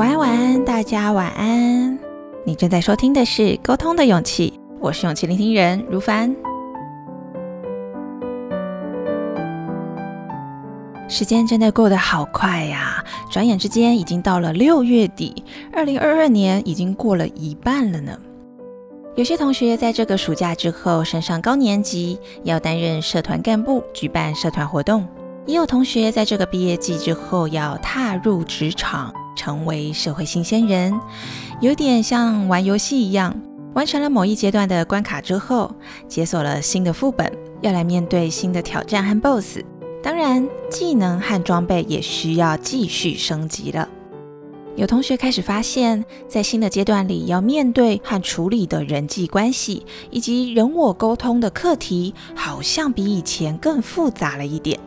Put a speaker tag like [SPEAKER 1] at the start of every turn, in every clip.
[SPEAKER 1] 晚安，晚安，大家晚安。你正在收听的是《沟通的勇气》，我是勇气聆听人如凡。时间真的过得好快呀，转眼之间已经到了六月底，二零二二年已经过了一半了呢。有些同学在这个暑假之后升上高年级，要担任社团干部，举办社团活动；也有同学在这个毕业季之后要踏入职场。成为社会新鲜人，有点像玩游戏一样，完成了某一阶段的关卡之后，解锁了新的副本，要来面对新的挑战和 BOSS。当然，技能和装备也需要继续升级了。有同学开始发现，在新的阶段里，要面对和处理的人际关系以及人我沟通的课题，好像比以前更复杂了一点。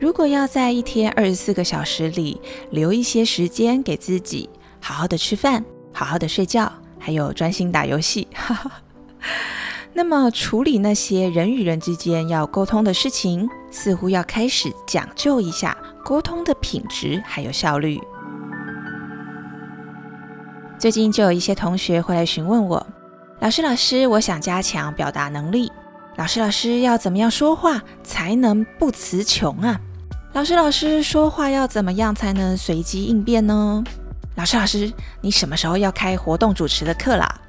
[SPEAKER 1] 如果要在一天二十四个小时里留一些时间给自己，好好的吃饭，好好的睡觉，还有专心打游戏，那么处理那些人与人之间要沟通的事情，似乎要开始讲究一下沟通的品质还有效率。最近就有一些同学会来询问我，老师，老师，我想加强表达能力，老师，老师要怎么样说话才能不词穷啊？老师，老师，说话要怎么样才能随机应变呢？老师，老师，你什么时候要开活动主持的课啦？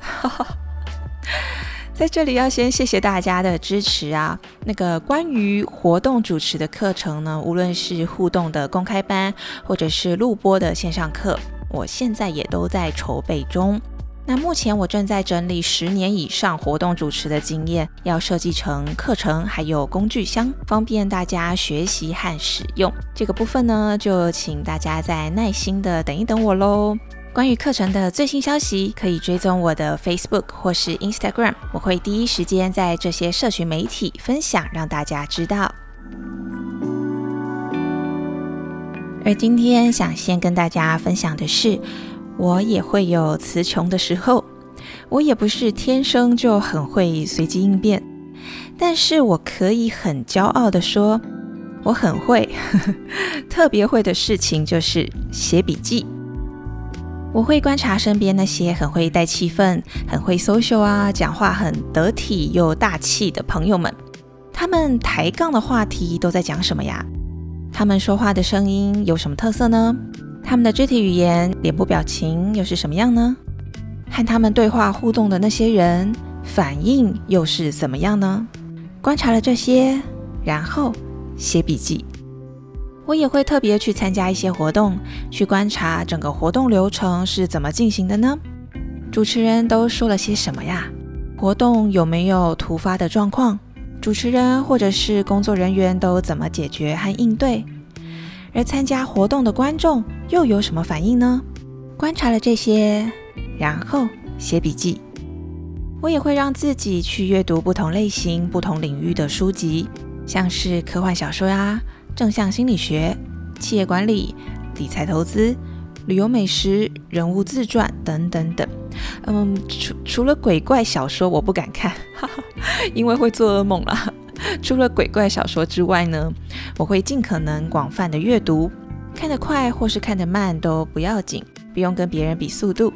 [SPEAKER 1] 在这里要先谢谢大家的支持啊！那个关于活动主持的课程呢，无论是互动的公开班，或者是录播的线上课，我现在也都在筹备中。那目前我正在整理十年以上活动主持的经验，要设计成课程，还有工具箱，方便大家学习和使用。这个部分呢，就请大家再耐心的等一等我喽。关于课程的最新消息，可以追踪我的 Facebook 或是 Instagram，我会第一时间在这些社群媒体分享，让大家知道。而今天想先跟大家分享的是。我也会有词穷的时候，我也不是天生就很会随机应变，但是我可以很骄傲的说，我很会，特别会的事情就是写笔记。我会观察身边那些很会带气氛、很会 social 啊，讲话很得体又大气的朋友们，他们抬杠的话题都在讲什么呀？他们说话的声音有什么特色呢？他们的肢体语言、脸部表情又是什么样呢？和他们对话互动的那些人反应又是怎么样呢？观察了这些，然后写笔记。我也会特别去参加一些活动，去观察整个活动流程是怎么进行的呢？主持人都说了些什么呀？活动有没有突发的状况？主持人或者是工作人员都怎么解决和应对？而参加活动的观众又有什么反应呢？观察了这些，然后写笔记。我也会让自己去阅读不同类型、不同领域的书籍，像是科幻小说呀、正向心理学、企业管理、理财投资、旅游美食、人物自传等等等。嗯，除除了鬼怪小说我不敢看，因为会做噩梦啦。除了鬼怪小说之外呢，我会尽可能广泛的阅读，看得快或是看得慢都不要紧，不用跟别人比速度。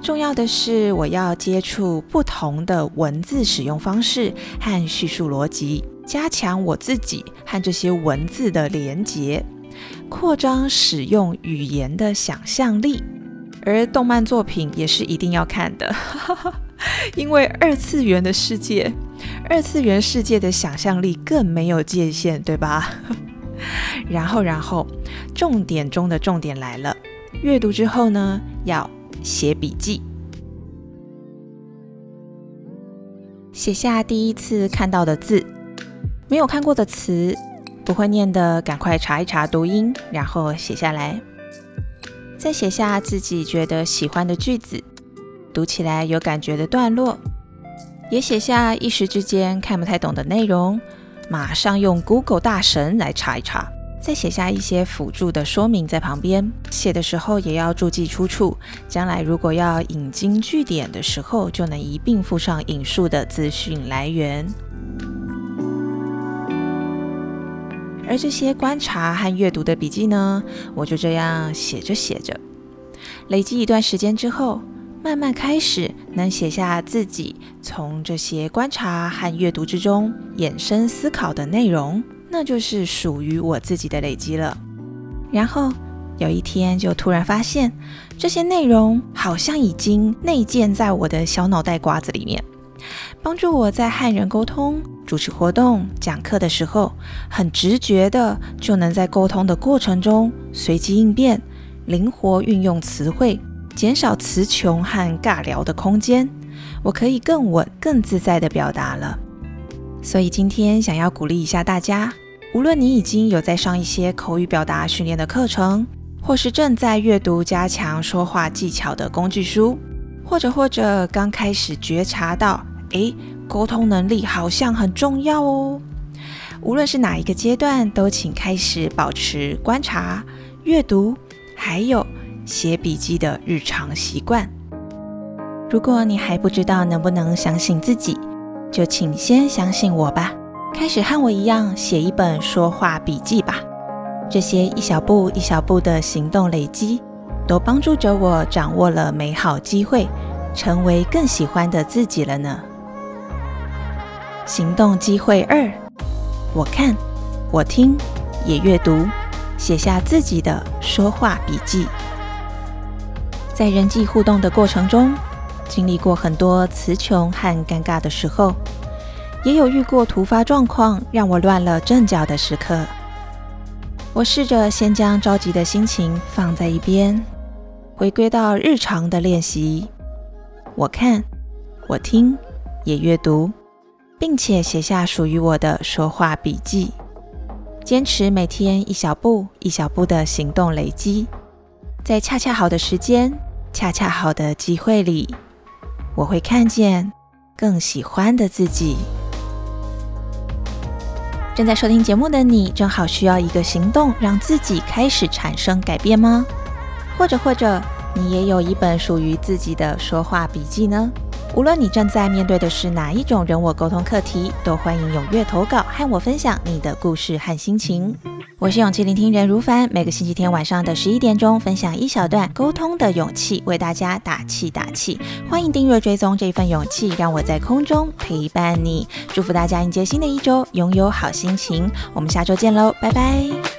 [SPEAKER 1] 重要的是我要接触不同的文字使用方式和叙述逻辑，加强我自己和这些文字的连结，扩张使用语言的想象力。而动漫作品也是一定要看的，因为二次元的世界。二次元世界的想象力更没有界限，对吧？然后，然后，重点中的重点来了。阅读之后呢，要写笔记，写下第一次看到的字，没有看过的词，不会念的，赶快查一查读音，然后写下来。再写下自己觉得喜欢的句子，读起来有感觉的段落。也写下一时之间看不太懂的内容，马上用 Google 大神来查一查，再写下一些辅助的说明在旁边。写的时候也要注记出处，将来如果要引经据典的时候，就能一并附上引述的资讯来源。而这些观察和阅读的笔记呢，我就这样写着写着，累积一段时间之后，慢慢开始能写下自己从这些观察和阅读之中衍生思考的内容，那就是属于我自己的累积了。然后有一天就突然发现，这些内容好像已经内建在我的小脑袋瓜子里面，帮助我在和人沟通、主持活动、讲课的时候，很直觉的就能在沟通的过程中随机应变。灵活运用词汇，减少词穷和尬聊的空间，我可以更稳、更自在的表达了。所以今天想要鼓励一下大家，无论你已经有在上一些口语表达训练的课程，或是正在阅读加强说话技巧的工具书，或者或者刚开始觉察到，诶，沟通能力好像很重要哦。无论是哪一个阶段，都请开始保持观察、阅读。还有写笔记的日常习惯。如果你还不知道能不能相信自己，就请先相信我吧。开始和我一样写一本说话笔记吧。这些一小步一小步的行动累积，都帮助着我掌握了美好机会，成为更喜欢的自己了呢。行动机会二：我看，我听，也阅读。写下自己的说话笔记。在人际互动的过程中，经历过很多词穷和尴尬的时候，也有遇过突发状况让我乱了阵脚的时刻。我试着先将着急的心情放在一边，回归到日常的练习。我看，我听，也阅读，并且写下属于我的说话笔记。坚持每天一小步一小步的行动累积，在恰恰好的时间、恰恰好的机会里，我会看见更喜欢的自己。正在收听节目的你，正好需要一个行动，让自己开始产生改变吗？或者，或者你也有一本属于自己的说话笔记呢？无论你正在面对的是哪一种人我沟通课题，都欢迎踊跃投稿和我分享你的故事和心情。我是勇气聆听人如凡，每个星期天晚上的十一点钟分享一小段沟通的勇气，为大家打气打气。欢迎订阅追踪这份勇气，让我在空中陪伴你。祝福大家迎接新的一周，拥有好心情。我们下周见喽，拜拜。